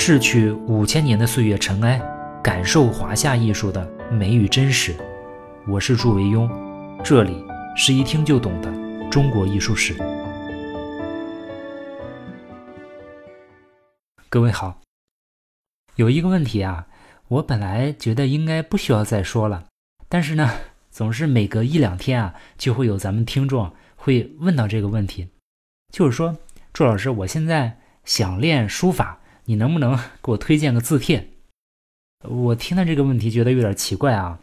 逝去五千年的岁月尘埃，感受华夏艺术的美与真实。我是祝维庸，这里是一听就懂的中国艺术史。各位好，有一个问题啊，我本来觉得应该不需要再说了，但是呢，总是每隔一两天啊，就会有咱们听众会问到这个问题，就是说，祝老师，我现在想练书法。你能不能给我推荐个字帖？我听到这个问题觉得有点奇怪啊。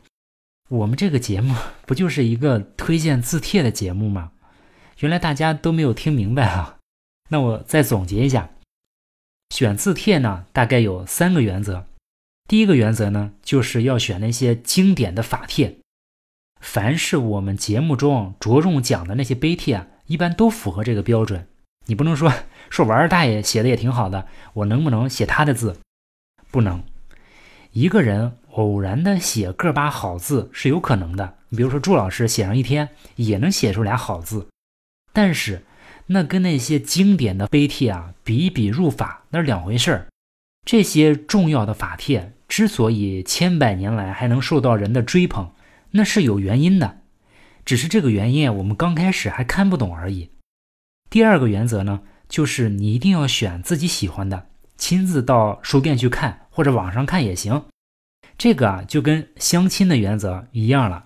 我们这个节目 不就是一个推荐字帖的节目吗？原来大家都没有听明白啊。那我再总结一下，选字帖呢，大概有三个原则。第一个原则呢，就是要选那些经典的法帖。凡是我们节目中着重讲的那些碑帖啊，一般都符合这个标准。你不能说。说玩儿大爷写的也挺好的，我能不能写他的字？不能。一个人偶然的写个把好字是有可能的，你比如说祝老师写上一天也能写出俩好字，但是那跟那些经典的碑帖啊，笔笔入法那是两回事儿。这些重要的法帖之所以千百年来还能受到人的追捧，那是有原因的，只是这个原因我们刚开始还看不懂而已。第二个原则呢？就是你一定要选自己喜欢的，亲自到书店去看，或者网上看也行。这个啊，就跟相亲的原则一样了。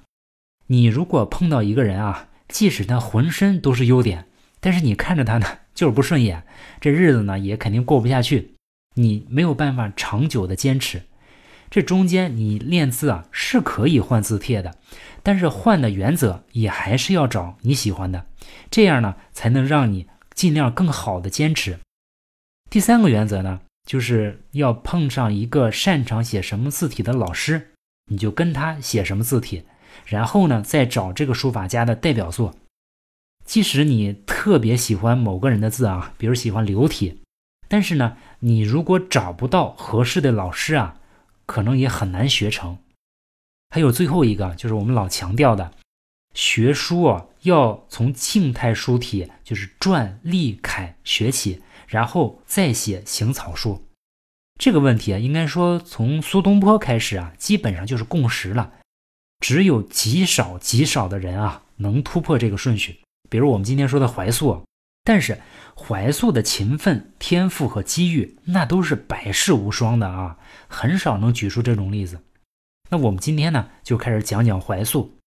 你如果碰到一个人啊，即使他浑身都是优点，但是你看着他呢就是不顺眼，这日子呢也肯定过不下去。你没有办法长久的坚持。这中间你练字啊是可以换字帖的，但是换的原则也还是要找你喜欢的，这样呢才能让你。尽量更好的坚持。第三个原则呢，就是要碰上一个擅长写什么字体的老师，你就跟他写什么字体，然后呢，再找这个书法家的代表作。即使你特别喜欢某个人的字啊，比如喜欢流体，但是呢，你如果找不到合适的老师啊，可能也很难学成。还有最后一个，就是我们老强调的。学书啊，要从静态书体，就是篆、隶、楷学起，然后再写行草书。这个问题啊，应该说从苏东坡开始啊，基本上就是共识了。只有极少极少的人啊，能突破这个顺序。比如我们今天说的怀素，但是怀素的勤奋、天赋和机遇，那都是百世无双的啊，很少能举出这种例子。那我们今天呢，就开始讲讲怀素。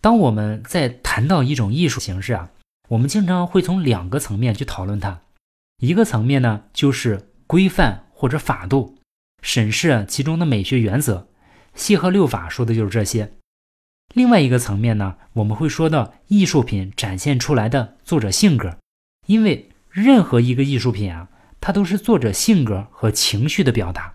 当我们在谈到一种艺术形式啊，我们经常会从两个层面去讨论它。一个层面呢，就是规范或者法度，审视其中的美学原则。谢赫六法说的就是这些。另外一个层面呢，我们会说到艺术品展现出来的作者性格，因为任何一个艺术品啊，它都是作者性格和情绪的表达。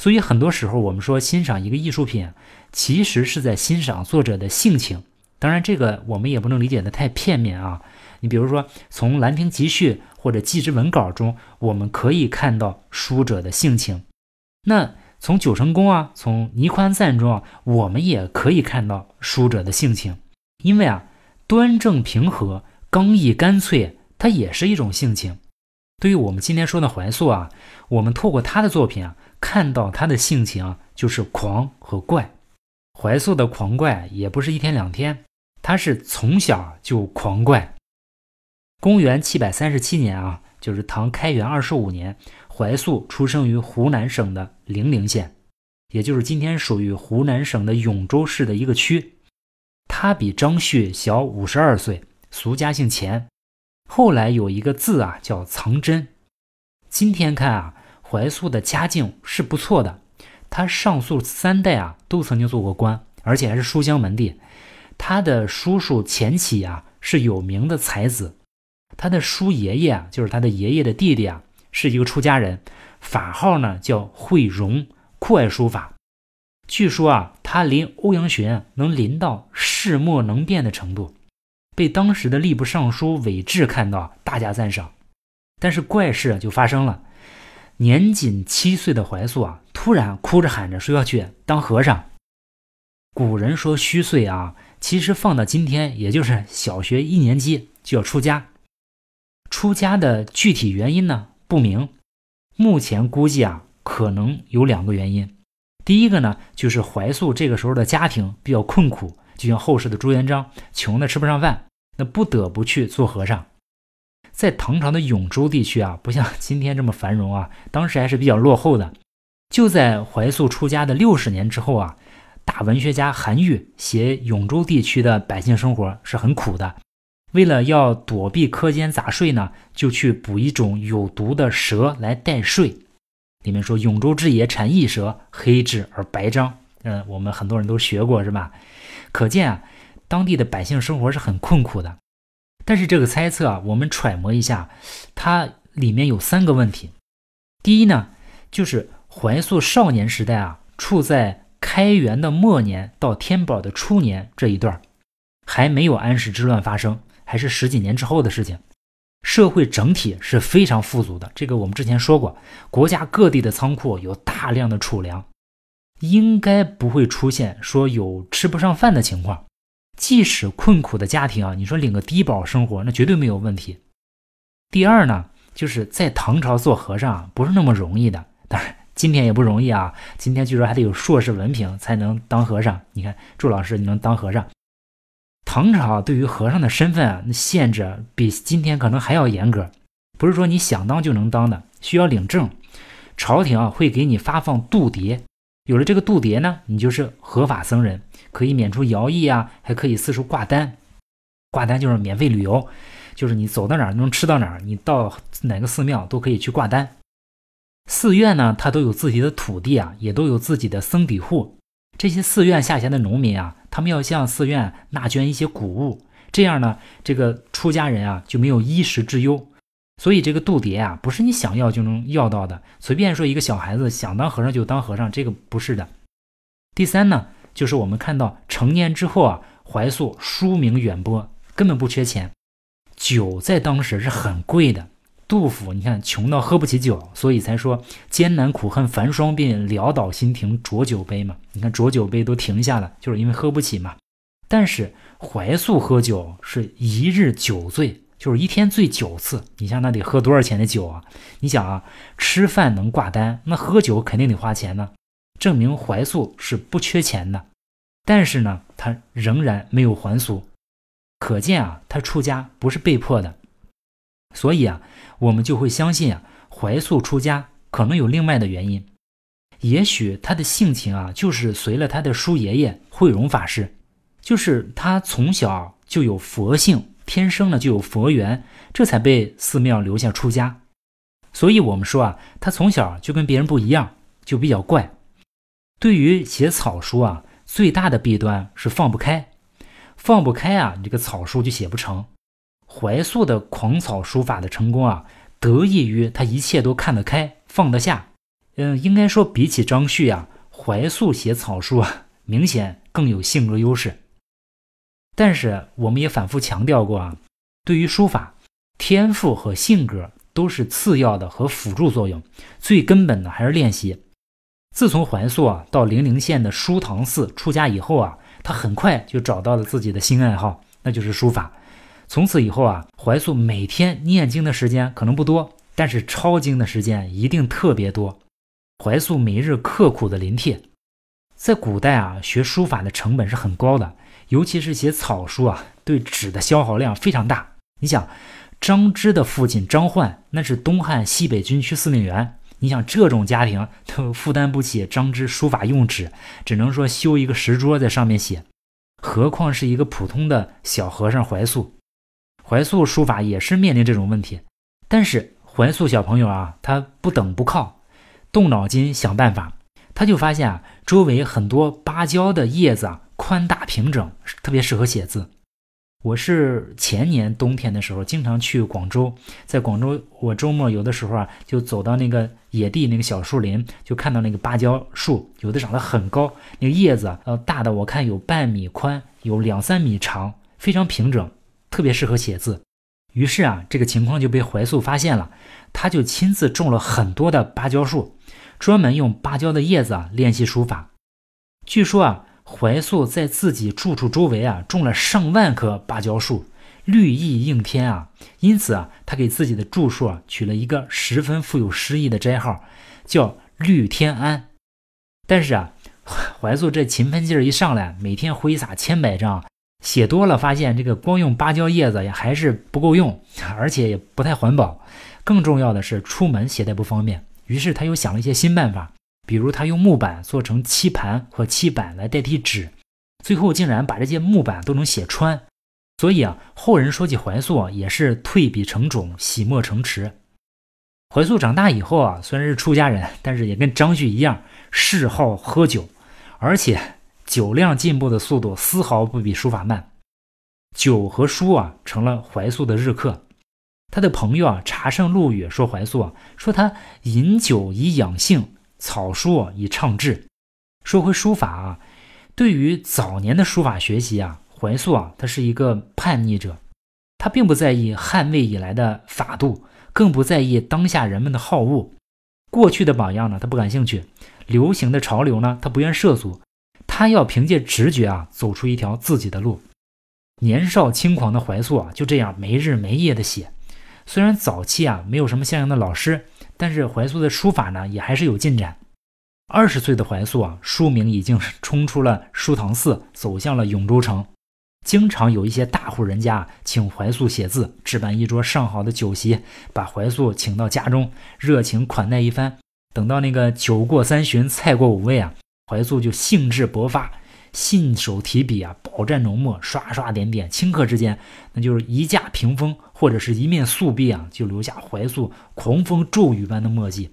所以很多时候，我们说欣赏一个艺术品，其实是在欣赏作者的性情。当然，这个我们也不能理解的太片面啊。你比如说，从《兰亭集序》或者《祭侄文稿》中，我们可以看到书者的性情；那从《九成宫》啊，从《倪宽赞》中啊，我们也可以看到书者的性情。因为啊，端正平和、刚毅干脆，它也是一种性情。对于我们今天说的怀素啊，我们透过他的作品啊。看到他的性情就是狂和怪，怀素的狂怪也不是一天两天，他是从小就狂怪。公元七百三十七年啊，就是唐开元二十五年，怀素出生于湖南省的零陵县，也就是今天属于湖南省的永州市的一个区。他比张旭小五十二岁，俗家姓钱，后来有一个字啊叫藏真。今天看啊。怀素的家境是不错的，他上述三代啊都曾经做过官，而且还是书香门第。他的叔叔钱起啊是有名的才子，他的叔爷爷啊就是他的爷爷的弟弟啊是一个出家人，法号呢叫慧荣，酷爱书法。据说啊他临欧阳询能临到世莫能辨的程度，被当时的吏部尚书韦志看到，大加赞赏。但是怪事就发生了。年仅七岁的怀素啊，突然哭着喊着说要去当和尚。古人说虚岁啊，其实放到今天，也就是小学一年级就要出家。出家的具体原因呢不明，目前估计啊，可能有两个原因。第一个呢，就是怀素这个时候的家庭比较困苦，就像后世的朱元璋，穷的吃不上饭，那不得不去做和尚。在唐朝的永州地区啊，不像今天这么繁荣啊，当时还是比较落后的。就在怀素出家的六十年之后啊，大文学家韩愈写永州地区的百姓生活是很苦的。为了要躲避苛奸杂税呢，就去捕一种有毒的蛇来代税。里面说永州之野产异蛇，黑质而白章。嗯，我们很多人都学过是吧？可见啊，当地的百姓生活是很困苦的。但是这个猜测啊，我们揣摩一下，它里面有三个问题。第一呢，就是怀素少年时代啊，处在开元的末年到天宝的初年这一段，还没有安史之乱发生，还是十几年之后的事情。社会整体是非常富足的，这个我们之前说过，国家各地的仓库有大量的储粮，应该不会出现说有吃不上饭的情况。即使困苦的家庭啊，你说领个低保生活，那绝对没有问题。第二呢，就是在唐朝做和尚不是那么容易的，当然今天也不容易啊。今天据说还得有硕士文凭才能当和尚。你看祝老师，你能当和尚？唐朝对于和尚的身份啊，那限制比今天可能还要严格，不是说你想当就能当的，需要领证。朝廷啊会给你发放度牒，有了这个度牒呢，你就是合法僧人。可以免除徭役啊，还可以四处挂单，挂单就是免费旅游，就是你走到哪儿能吃到哪儿，你到哪个寺庙都可以去挂单。寺院呢，它都有自己的土地啊，也都有自己的僧底户。这些寺院下辖的农民啊，他们要向寺院纳捐一些谷物，这样呢，这个出家人啊就没有衣食之忧。所以这个度牒啊，不是你想要就能要到的。随便说一个小孩子想当和尚就当和尚，这个不是的。第三呢。就是我们看到成年之后啊，怀素书名远播，根本不缺钱。酒在当时是很贵的。杜甫你看穷到喝不起酒，所以才说艰难苦恨繁霜鬓，潦倒新停浊酒杯嘛。你看浊酒杯都停下了，就是因为喝不起嘛。但是怀素喝酒是一日酒醉，就是一天醉九次。你像那得喝多少钱的酒啊？你想啊，吃饭能挂单，那喝酒肯定得花钱呢。证明怀素是不缺钱的，但是呢，他仍然没有还俗，可见啊，他出家不是被迫的。所以啊，我们就会相信啊，怀素出家可能有另外的原因，也许他的性情啊，就是随了他的叔爷爷慧荣法师，就是他从小就有佛性，天生呢就有佛缘，这才被寺庙留下出家。所以我们说啊，他从小就跟别人不一样，就比较怪。对于写草书啊，最大的弊端是放不开，放不开啊，你这个草书就写不成。怀素的狂草书法的成功啊，得益于他一切都看得开，放得下。嗯，应该说比起张旭啊，怀素写草书啊，明显更有性格优势。但是我们也反复强调过啊，对于书法，天赋和性格都是次要的和辅助作用，最根本的还是练习。自从怀素啊到零陵县的书堂寺出家以后啊，他很快就找到了自己的新爱好，那就是书法。从此以后啊，怀素每天念经的时间可能不多，但是抄经的时间一定特别多。怀素每日刻苦的临帖，在古代啊，学书法的成本是很高的，尤其是写草书啊，对纸的消耗量非常大。你想，张芝的父亲张焕那是东汉西北军区司令员。你想这种家庭都负担不起张芝书法用纸，只能说修一个石桌在上面写，何况是一个普通的小和尚怀素。怀素书法也是面临这种问题，但是怀素小朋友啊，他不等不靠，动脑筋想办法，他就发现啊，周围很多芭蕉的叶子啊，宽大平整，特别适合写字。我是前年冬天的时候经常去广州，在广州，我周末有的时候啊，就走到那个野地那个小树林，就看到那个芭蕉树，有的长得很高，那个叶子呃大的我看有半米宽，有两三米长，非常平整，特别适合写字。于是啊，这个情况就被怀素发现了，他就亲自种了很多的芭蕉树，专门用芭蕉的叶子啊练习书法。据说啊。怀素在自己住处周围啊种了上万棵芭蕉树，绿意映天啊，因此啊，他给自己的住处啊取了一个十分富有诗意的斋号，叫绿天安。但是啊，怀素这勤奋劲儿一上来，每天挥洒千百丈，写多了发现这个光用芭蕉叶子也还是不够用，而且也不太环保。更重要的是出门携带不方便，于是他又想了一些新办法，比如他用木板做成漆盘和漆板来代替纸，最后竟然把这些木板都能写穿。所以啊，后人说起怀素啊，也是退笔成种，洗墨成池。怀素长大以后啊，虽然是出家人，但是也跟张旭一样，嗜好喝酒，而且酒量进步的速度丝毫不比书法慢。酒和书啊，成了怀素的日课。他的朋友啊，茶圣陆羽说怀素啊，说他饮酒以养性，草书以畅志。说回书法啊，对于早年的书法学习啊。怀素啊，他是一个叛逆者，他并不在意汉魏以来的法度，更不在意当下人们的好恶。过去的榜样呢，他不感兴趣；流行的潮流呢，他不愿涉足。他要凭借直觉啊，走出一条自己的路。年少轻狂的怀素啊，就这样没日没夜的写。虽然早期啊没有什么像样的老师，但是怀素的书法呢，也还是有进展。二十岁的怀素啊，书名已经冲出了书堂寺，走向了永州城。经常有一些大户人家请怀素写字，置办一桌上好的酒席，把怀素请到家中，热情款待一番。等到那个酒过三巡，菜过五味啊，怀素就兴致勃发，信手提笔啊，饱蘸浓墨，刷刷点点，顷刻之间，那就是一架屏风或者是一面素壁啊，就留下怀素狂风骤雨般的墨迹。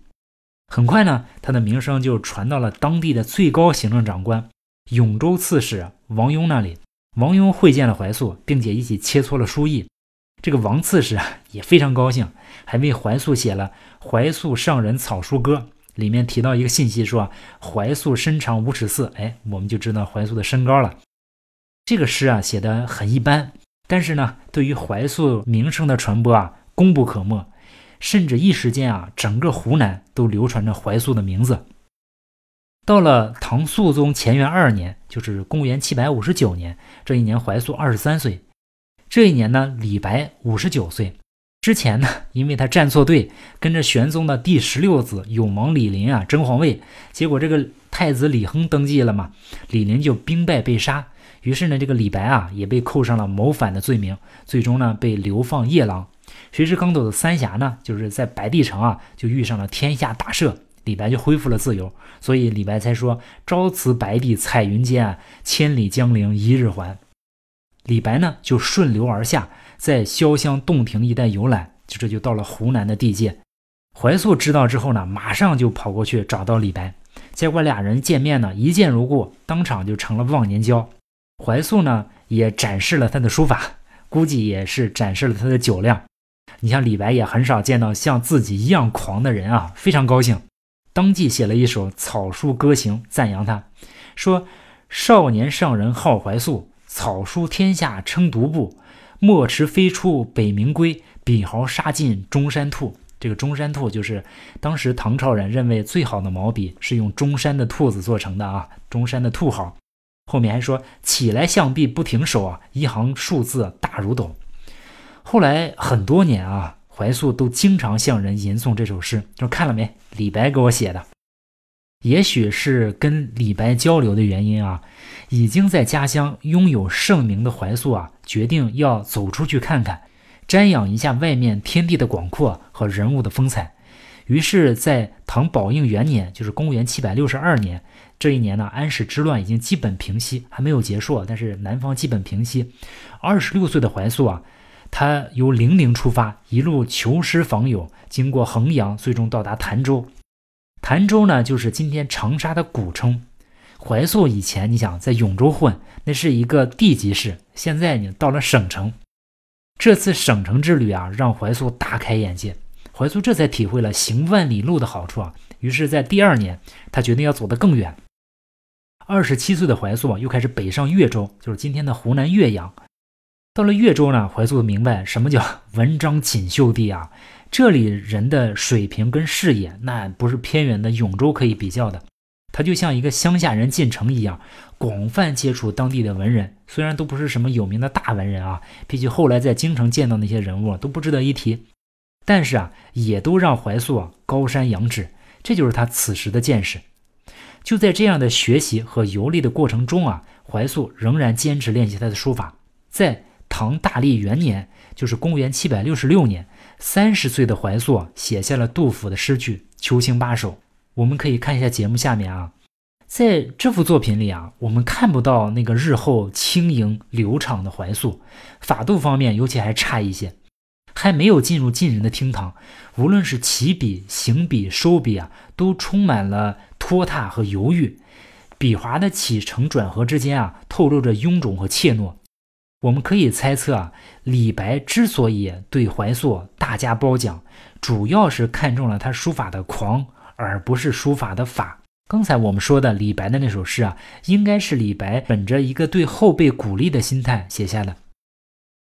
很快呢，他的名声就传到了当地的最高行政长官永州刺史王庸那里。王庸会见了怀素，并且一起切磋了书艺。这个王刺史啊也非常高兴，还为怀素写了《怀素上人草书歌》，里面提到一个信息，说啊怀素身长五尺四。哎，我们就知道怀素的身高了。这个诗啊写的很一般，但是呢，对于怀素名声的传播啊功不可没，甚至一时间啊整个湖南都流传着怀素的名字。到了唐肃宗乾元二年，就是公元七百五十九年，这一年怀素二十三岁。这一年呢，李白五十九岁。之前呢，因为他站错队，跟着玄宗的第十六子永王李璘啊争皇位，结果这个太子李亨登基了嘛，李璘就兵败被杀。于是呢，这个李白啊也被扣上了谋反的罪名，最终呢被流放夜郎。谁知刚走的三峡呢，就是在白帝城啊，就遇上了天下大赦。李白就恢复了自由，所以李白才说“朝辞白帝彩云间，千里江陵一日还”。李白呢就顺流而下，在潇湘洞庭一带游览，就这就到了湖南的地界。怀素知道之后呢，马上就跑过去找到李白，结果俩人见面呢，一见如故，当场就成了忘年交。怀素呢也展示了他的书法，估计也是展示了他的酒量。你像李白也很少见到像自己一样狂的人啊，非常高兴。当即写了一首草书歌行，赞扬他，说：“少年上人好怀素，草书天下称独步。墨池飞出北冥龟，笔毫杀尽中山兔。”这个中山兔就是当时唐朝人认为最好的毛笔，是用中山的兔子做成的啊，中山的兔毫。后面还说：“起来象臂不停手啊，一行数字大如斗。”后来很多年啊。怀素都经常向人吟诵这首诗，就看了没？李白给我写的。也许是跟李白交流的原因啊，已经在家乡拥有盛名的怀素啊，决定要走出去看看，瞻仰一下外面天地的广阔和人物的风采。于是，在唐宝应元年，就是公元七百六十二年这一年呢，安史之乱已经基本平息，还没有结束，但是南方基本平息。二十六岁的怀素啊。他由零陵出发，一路求师访友，经过衡阳，最终到达潭州。潭州呢，就是今天长沙的古称。怀素以前，你想在永州混，那是一个地级市，现在你到了省城。这次省城之旅啊，让怀素大开眼界。怀素这才体会了行万里路的好处啊。于是，在第二年，他决定要走得更远。二十七岁的怀素啊，又开始北上越州，就是今天的湖南岳阳。到了越州呢，怀素明白什么叫文章锦绣地啊！这里人的水平跟视野，那不是偏远的永州可以比较的。他就像一个乡下人进城一样，广泛接触当地的文人。虽然都不是什么有名的大文人啊，比起后来在京城见到那些人物都不值得一提，但是啊，也都让怀素啊高山仰止。这就是他此时的见识。就在这样的学习和游历的过程中啊，怀素仍然坚持练习他的书法。在唐大历元年，就是公元七百六十六年，三十岁的怀素写下了杜甫的诗句《秋兴八首》。我们可以看一下节目下面啊，在这幅作品里啊，我们看不到那个日后轻盈流畅的怀素，法度方面尤其还差一些，还没有进入晋人的厅堂。无论是起笔、行笔、收笔啊，都充满了拖沓和犹豫，笔划的起承转合之间啊，透露着臃肿和怯懦。我们可以猜测啊，李白之所以对怀素大加褒奖，主要是看中了他书法的狂。而不是书法的法。刚才我们说的李白的那首诗啊，应该是李白本着一个对后辈鼓励的心态写下的。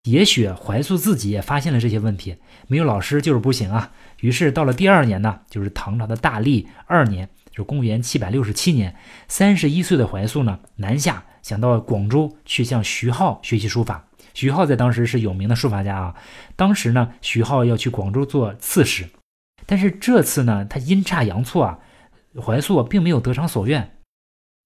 也许怀素自己也发现了这些问题，没有老师就是不行啊。于是到了第二年呢，就是唐朝的大历二年，就是公元七百六十七年，三十一岁的怀素呢，南下想到广州去向徐浩学习书法。徐浩在当时是有名的书法家啊。当时呢，徐浩要去广州做刺史。但是这次呢，他阴差阳错啊，怀素并没有得偿所愿。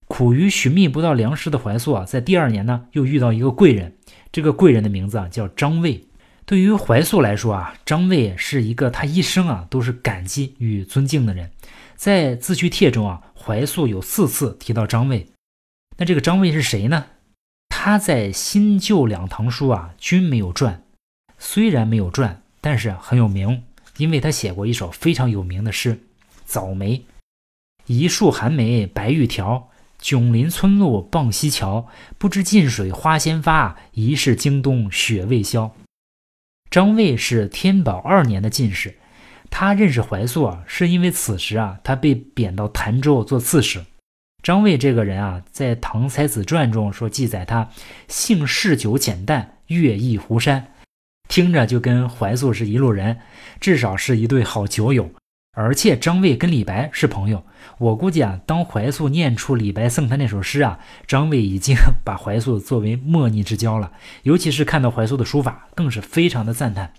苦于寻觅不到粮食的怀素啊，在第二年呢，又遇到一个贵人。这个贵人的名字啊，叫张卫。对于怀素来说啊，张卫是一个他一生啊都是感激与尊敬的人。在自叙帖中啊，怀素有四次提到张卫。那这个张卫是谁呢？他在新旧两唐书啊均没有传，虽然没有传，但是很有名。因为他写过一首非常有名的诗《早梅》：“一树寒梅白玉条，迥临村路傍溪桥。不知近水花先发，疑是京东雪未消。”张卫是天宝二年的进士，他认识怀素啊，是因为此时啊，他被贬到潭州做刺史。张卫这个人啊，在《唐才子传》中说记载他性嗜酒简淡，乐毅湖山。听着就跟怀素是一路人，至少是一对好酒友。而且张卫跟李白是朋友，我估计啊，当怀素念出李白送他那首诗啊，张卫已经把怀素作为莫逆之交了。尤其是看到怀素的书法，更是非常的赞叹。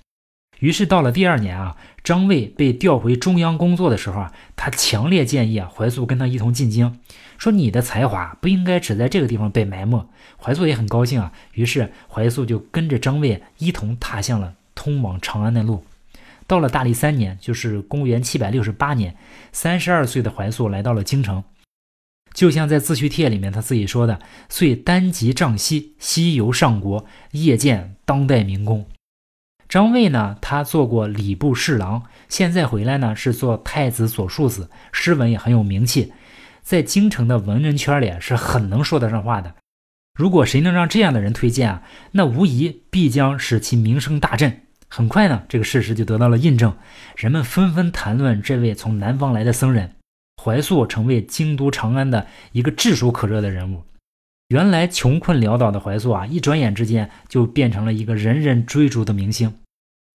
于是到了第二年啊，张卫被调回中央工作的时候啊，他强烈建议啊怀素跟他一同进京，说你的才华不应该只在这个地方被埋没。怀素也很高兴啊，于是怀素就跟着张卫一同踏向了通往长安的路。到了大历三年，就是公元七百六十八年，三十二岁的怀素来到了京城，就像在自叙帖里面他自己说的：“遂单及帐西，西游上国，夜见当代名工。”张卫呢，他做过礼部侍郎，现在回来呢是做太子左庶子，诗文也很有名气，在京城的文人圈里是很能说得上话的。如果谁能让这样的人推荐啊，那无疑必将使其名声大振。很快呢，这个事实就得到了印证，人们纷纷谈论这位从南方来的僧人怀素，成为京都长安的一个炙手可热的人物。原来穷困潦倒的怀素啊，一转眼之间就变成了一个人人追逐的明星。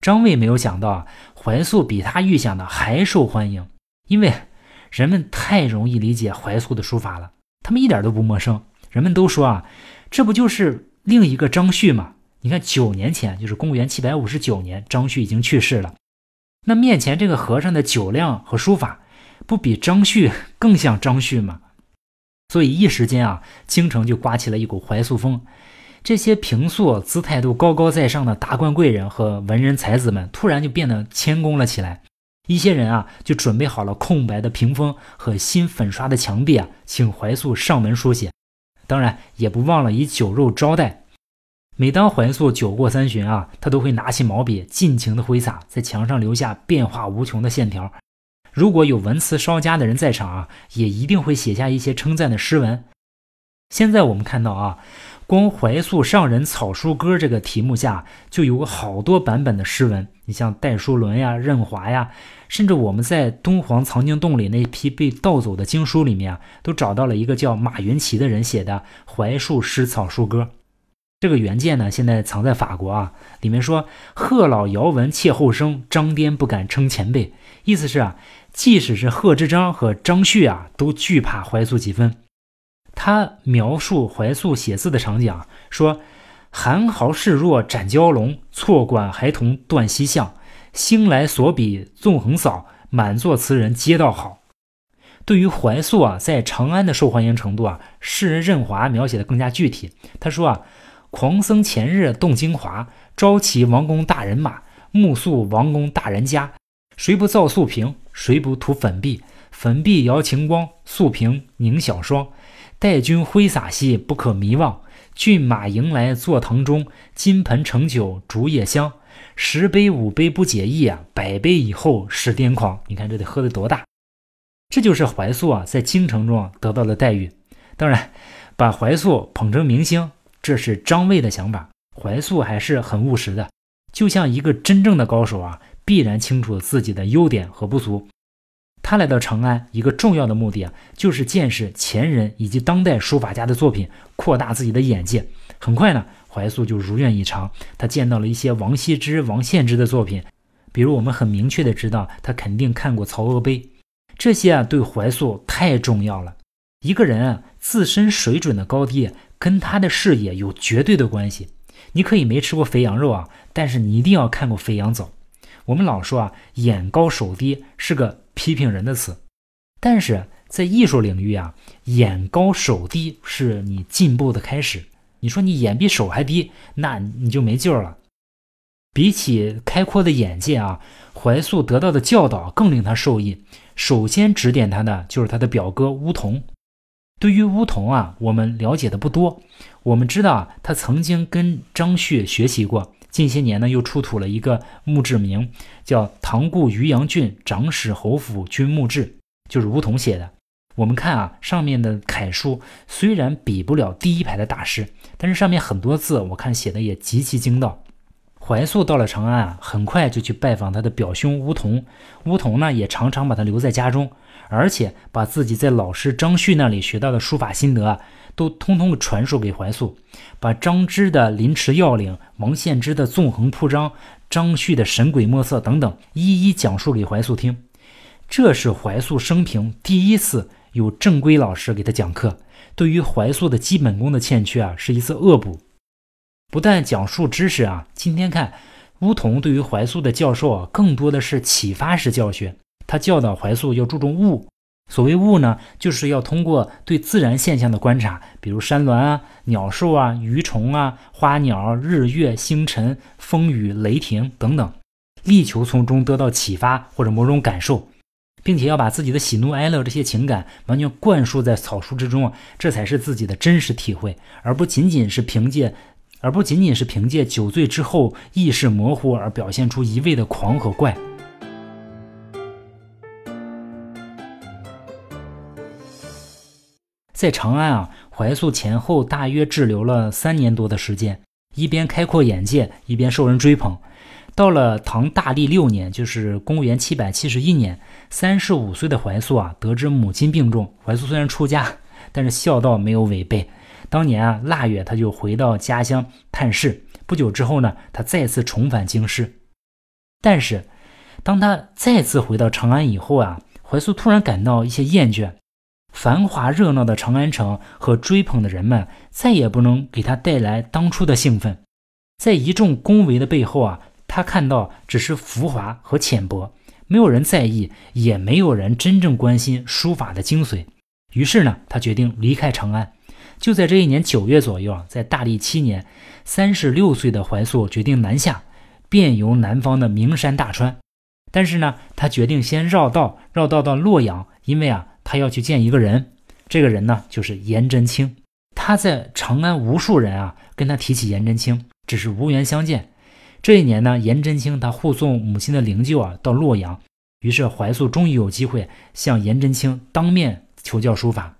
张卫没有想到啊，怀素比他预想的还受欢迎，因为人们太容易理解怀素的书法了，他们一点都不陌生。人们都说啊，这不就是另一个张旭吗？你看，九年前，就是公元七百五十九年，张旭已经去世了。那面前这个和尚的酒量和书法，不比张旭更像张旭吗？所以一时间啊，京城就刮起了一股怀素风。这些平素姿态都高高在上的达官贵人和文人才子们，突然就变得谦恭了起来。一些人啊，就准备好了空白的屏风和新粉刷的墙壁啊，请怀素上门书写。当然，也不忘了以酒肉招待。每当怀素酒过三巡啊，他都会拿起毛笔，尽情的挥洒，在墙上留下变化无穷的线条。如果有文辞稍佳的人在场啊，也一定会写下一些称赞的诗文。现在我们看到啊，光怀素上人草书歌这个题目下，就有好多版本的诗文。你像戴叔伦呀、任华呀，甚至我们在敦煌藏经洞里那批被盗走的经书里面啊，都找到了一个叫马云奇的人写的怀素诗草书歌。这个原件呢，现在藏在法国啊。里面说：“贺老遥闻妾后生，张颠不敢称前辈。”意思是啊，即使是贺知章和张旭啊，都惧怕怀素几分。他描述怀素写字的场景啊，说：“寒豪示弱斩蛟龙，错管孩童断西巷。兴来所笔纵横扫，满座词人皆道好。”对于怀素啊，在长安的受欢迎程度啊，诗人任华描写的更加具体。他说啊。狂僧前日动京华，招齐王公大人马，目宿王公大人家。谁不造素屏？谁不涂粉壁？粉壁摇晴光，素屏凝小霜。待君挥洒兮，不可迷忘。骏马迎来坐堂中，金盆盛酒竹叶香。十杯五杯不解意啊，百杯以后是癫狂。你看这得喝得多大？这就是怀素啊，在京城中得到的待遇。当然，把怀素捧成明星。这是张卫的想法，怀素还是很务实的，就像一个真正的高手啊，必然清楚自己的优点和不足。他来到长安，一个重要的目的啊，就是见识前人以及当代书法家的作品，扩大自己的眼界。很快呢，怀素就如愿以偿，他见到了一些王羲之、王献之的作品，比如我们很明确的知道，他肯定看过《曹娥碑》，这些啊，对怀素太重要了。一个人啊，自身水准的高低。跟他的视野有绝对的关系。你可以没吃过肥羊肉啊，但是你一定要看过《肥羊走》。我们老说啊，眼高手低是个批评人的词，但是在艺术领域啊，眼高手低是你进步的开始。你说你眼比手还低，那你就没救了。比起开阔的眼界啊，怀素得到的教导更令他受益。首先指点他的就是他的表哥乌童。对于乌童啊，我们了解的不多。我们知道啊，他曾经跟张旭学习过。近些年呢，又出土了一个墓志铭，叫《唐固渔阳郡长史侯府君墓志》，就是乌童写的。我们看啊，上面的楷书虽然比不了第一排的大师，但是上面很多字，我看写的也极其精到。怀素到了长安啊，很快就去拜访他的表兄乌童。乌童呢，也常常把他留在家中。而且把自己在老师张旭那里学到的书法心得啊，都通通传授给怀素，把张芝的临池要领、王献之的纵横铺张、张旭的神鬼莫测等等，一一讲述给怀素听。这是怀素生平第一次有正规老师给他讲课，对于怀素的基本功的欠缺啊，是一次恶补。不但讲述知识啊，今天看乌童对于怀素的教授啊，更多的是启发式教学。他教导怀素要注重悟，所谓物呢，就是要通过对自然现象的观察，比如山峦啊、鸟兽啊、鱼虫啊、花鸟、日月星辰、风雨雷霆等等，力求从中得到启发或者某种感受，并且要把自己的喜怒哀乐这些情感完全灌输在草书之中啊，这才是自己的真实体会，而不仅仅是凭借，而不仅仅是凭借酒醉之后意识模糊而表现出一味的狂和怪。在长安啊，怀素前后大约滞留了三年多的时间，一边开阔眼界，一边受人追捧。到了唐大历六年，就是公元七百七十一年，三十五岁的怀素啊，得知母亲病重。怀素虽然出家，但是孝道没有违背。当年啊，腊月他就回到家乡探视。不久之后呢，他再次重返京师。但是，当他再次回到长安以后啊，怀素突然感到一些厌倦。繁华热闹的长安城和追捧的人们，再也不能给他带来当初的兴奋。在一众恭维的背后啊，他看到只是浮华和浅薄，没有人在意，也没有人真正关心书法的精髓。于是呢，他决定离开长安。就在这一年九月左右啊，在大历七年，三十六岁的怀素决定南下，遍游南方的名山大川。但是呢，他决定先绕道，绕道到洛阳，因为啊。他要去见一个人，这个人呢就是颜真卿。他在长安，无数人啊跟他提起颜真卿，只是无缘相见。这一年呢，颜真卿他护送母亲的灵柩啊到洛阳，于是怀素终于有机会向颜真卿当面求教书法。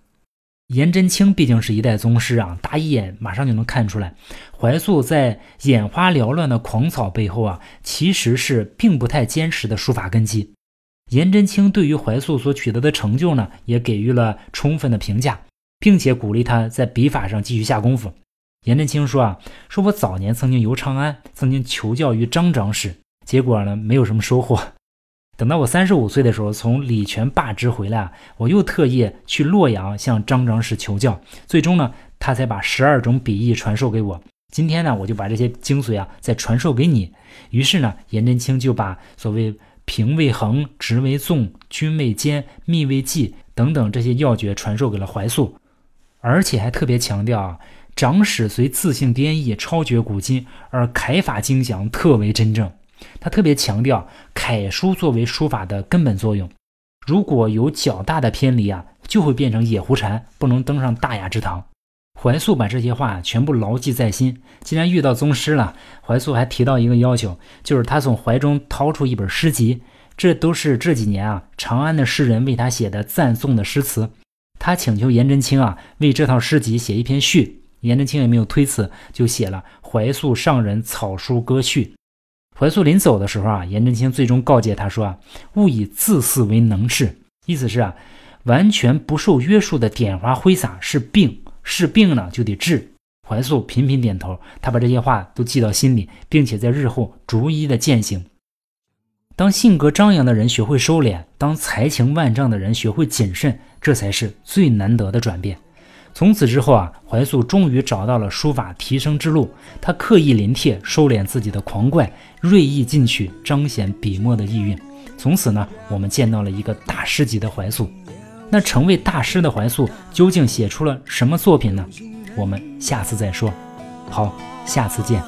颜真卿毕竟是一代宗师啊，大一眼马上就能看出来，怀素在眼花缭乱的狂草背后啊，其实是并不太坚实的书法根基。颜真卿对于怀素所取得的成就呢，也给予了充分的评价，并且鼓励他在笔法上继续下功夫。颜真卿说啊，说我早年曾经游长安，曾经求教于张长史，结果呢没有什么收获。等到我三十五岁的时候，从礼泉罢职回来，我又特意去洛阳向张长史求教，最终呢，他才把十二种笔意传授给我。今天呢，我就把这些精髓啊再传授给你。于是呢，颜真卿就把所谓平为衡、直为纵、均为坚、密为纪等等这些要诀传授给了怀素，而且还特别强调啊。长史虽自性颠异，超绝古今，而楷法精详，特为真正。他特别强调楷书作为书法的根本作用，如果有较大的偏离啊，就会变成野狐禅，不能登上大雅之堂。怀素把这些话全部牢记在心。既然遇到宗师了，怀素还提到一个要求，就是他从怀中掏出一本诗集，这都是这几年啊长安的诗人为他写的赞颂的诗词。他请求颜真卿啊为这套诗集写一篇序。颜真卿也没有推辞，就写了《怀素上人草书歌序》。怀素临走的时候啊，颜真卿最终告诫他说啊：“勿以自恃为能事。”意思是啊，完全不受约束的点花挥洒是病，是病呢就得治。怀素频频点头，他把这些话都记到心里，并且在日后逐一的践行。当性格张扬的人学会收敛，当才情万丈的人学会谨慎，这才是最难得的转变。从此之后啊，怀素终于找到了书法提升之路。他刻意临帖，收敛自己的狂怪，锐意进取，彰显笔墨的意蕴。从此呢，我们见到了一个大师级的怀素。那成为大师的怀素究竟写出了什么作品呢？我们下次再说。好，下次见。